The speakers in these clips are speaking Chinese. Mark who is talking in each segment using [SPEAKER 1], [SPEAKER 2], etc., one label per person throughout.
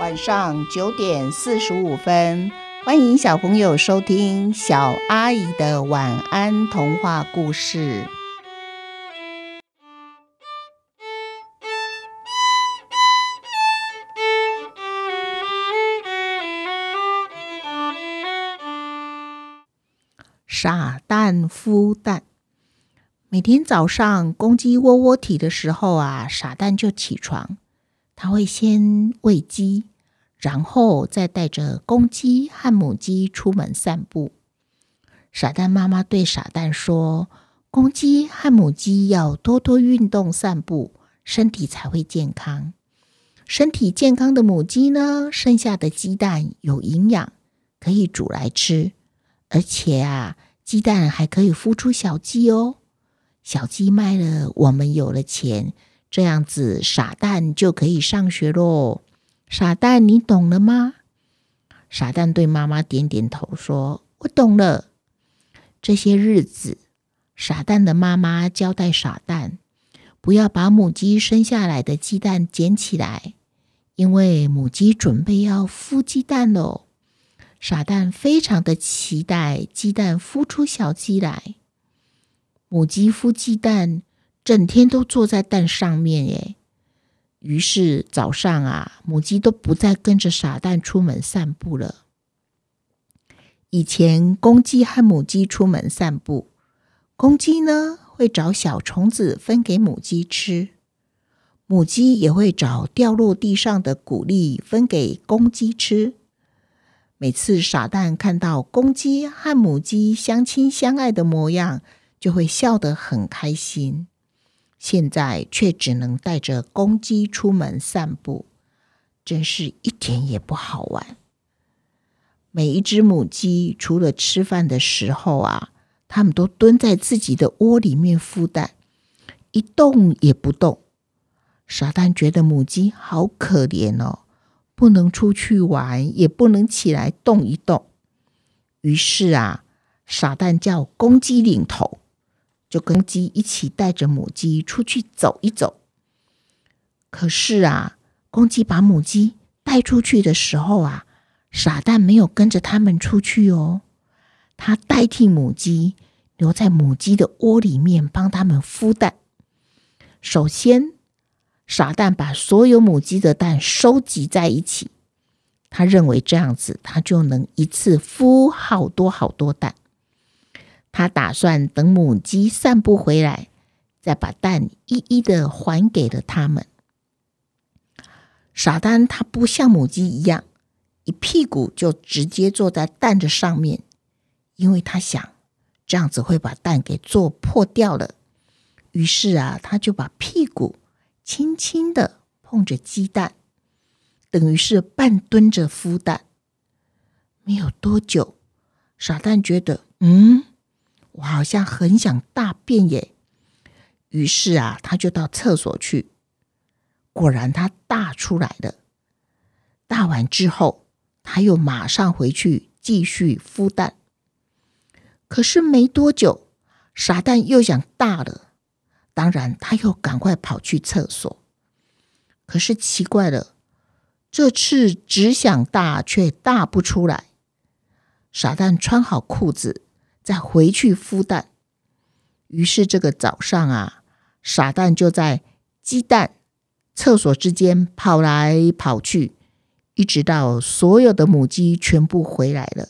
[SPEAKER 1] 晚上九点四十五分，欢迎小朋友收听小阿姨的晚安童话故事。傻蛋孵蛋。每天早上公鸡窝窝体的时候啊，傻蛋就起床。他会先喂鸡，然后再带着公鸡和母鸡出门散步。傻蛋妈妈对傻蛋说：“公鸡和母鸡要多多运动散步，身体才会健康。身体健康的母鸡呢，剩下的鸡蛋有营养，可以煮来吃。而且啊，鸡蛋还可以孵出小鸡哦。小鸡卖了，我们有了钱。”这样子，傻蛋就可以上学喽。傻蛋，你懂了吗？傻蛋对妈妈点点头，说：“我懂了。”这些日子，傻蛋的妈妈交代傻蛋，不要把母鸡生下来的鸡蛋捡起来，因为母鸡准备要孵鸡蛋喽。傻蛋非常的期待鸡蛋孵出小鸡来。母鸡孵鸡蛋。整天都坐在蛋上面耶，于是早上啊，母鸡都不再跟着傻蛋出门散步了。以前公鸡和母鸡出门散步，公鸡呢会找小虫子分给母鸡吃，母鸡也会找掉落地上的谷粒分给公鸡吃。每次傻蛋看到公鸡和母鸡相亲相爱的模样，就会笑得很开心。现在却只能带着公鸡出门散步，真是一点也不好玩。每一只母鸡除了吃饭的时候啊，它们都蹲在自己的窝里面孵蛋，一动也不动。傻蛋觉得母鸡好可怜哦，不能出去玩，也不能起来动一动。于是啊，傻蛋叫公鸡领头。就跟鸡一起带着母鸡出去走一走。可是啊，公鸡把母鸡带出去的时候啊，傻蛋没有跟着他们出去哦。他代替母鸡留在母鸡的窝里面帮他们孵蛋。首先，傻蛋把所有母鸡的蛋收集在一起，他认为这样子他就能一次孵好多好多蛋。他打算等母鸡散步回来，再把蛋一一的还给了他们。傻蛋他不像母鸡一样，一屁股就直接坐在蛋的上面，因为他想这样子会把蛋给坐破掉了。于是啊，他就把屁股轻轻的碰着鸡蛋，等于是半蹲着孵蛋。没有多久，傻蛋觉得，嗯。我好像很想大便耶，于是啊，他就到厕所去。果然，他大出来了。大完之后，他又马上回去继续孵蛋。可是没多久，傻蛋又想大了，当然他又赶快跑去厕所。可是奇怪了，这次只想大却大不出来。傻蛋穿好裤子。再回去孵蛋，于是这个早上啊，傻蛋就在鸡蛋、厕所之间跑来跑去，一直到所有的母鸡全部回来了。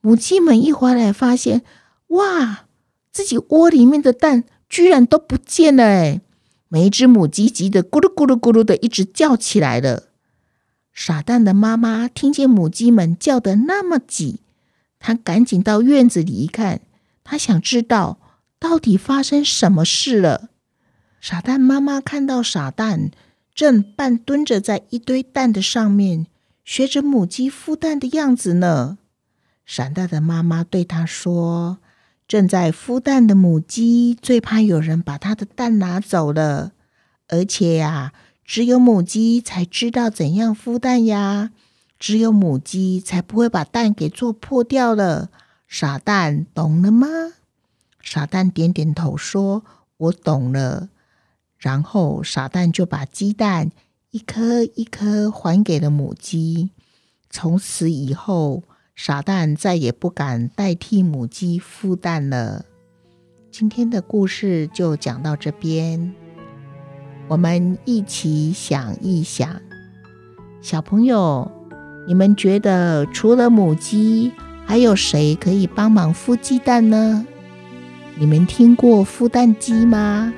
[SPEAKER 1] 母鸡们一回来，发现哇，自己窝里面的蛋居然都不见了！诶，每一只母鸡急得咕噜咕噜咕噜的一直叫起来了。傻蛋的妈妈听见母鸡们叫得那么急。他赶紧到院子里一看，他想知道到底发生什么事了。傻蛋妈妈看到傻蛋正半蹲着在一堆蛋的上面，学着母鸡孵蛋的样子呢。傻蛋的妈妈对他说：“正在孵蛋的母鸡最怕有人把它的蛋拿走了，而且呀，只有母鸡才知道怎样孵蛋呀。”只有母鸡才不会把蛋给做破掉了。傻蛋，懂了吗？傻蛋点点头说：“我懂了。”然后傻蛋就把鸡蛋一颗一颗还给了母鸡。从此以后，傻蛋再也不敢代替母鸡孵蛋了。今天的故事就讲到这边，我们一起想一想，小朋友，你们觉得除了母鸡，还有谁可以帮忙孵鸡蛋呢？你们听过孵蛋鸡吗？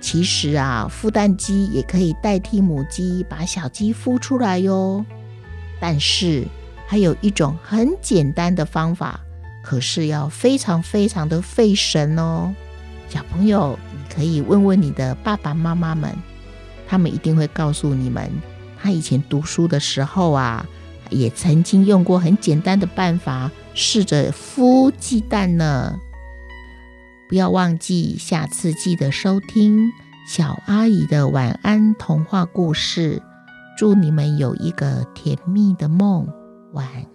[SPEAKER 1] 其实啊，孵蛋鸡也可以代替母鸡把小鸡孵出来哟。但是还有一种很简单的方法，可是要非常非常的费神哦。小朋友，你可以问问你的爸爸妈妈们，他们一定会告诉你们，他以前读书的时候啊，也曾经用过很简单的办法，试着孵鸡蛋呢。不要忘记，下次记得收听小阿姨的晚安童话故事。祝你们有一个甜蜜的梦，晚安。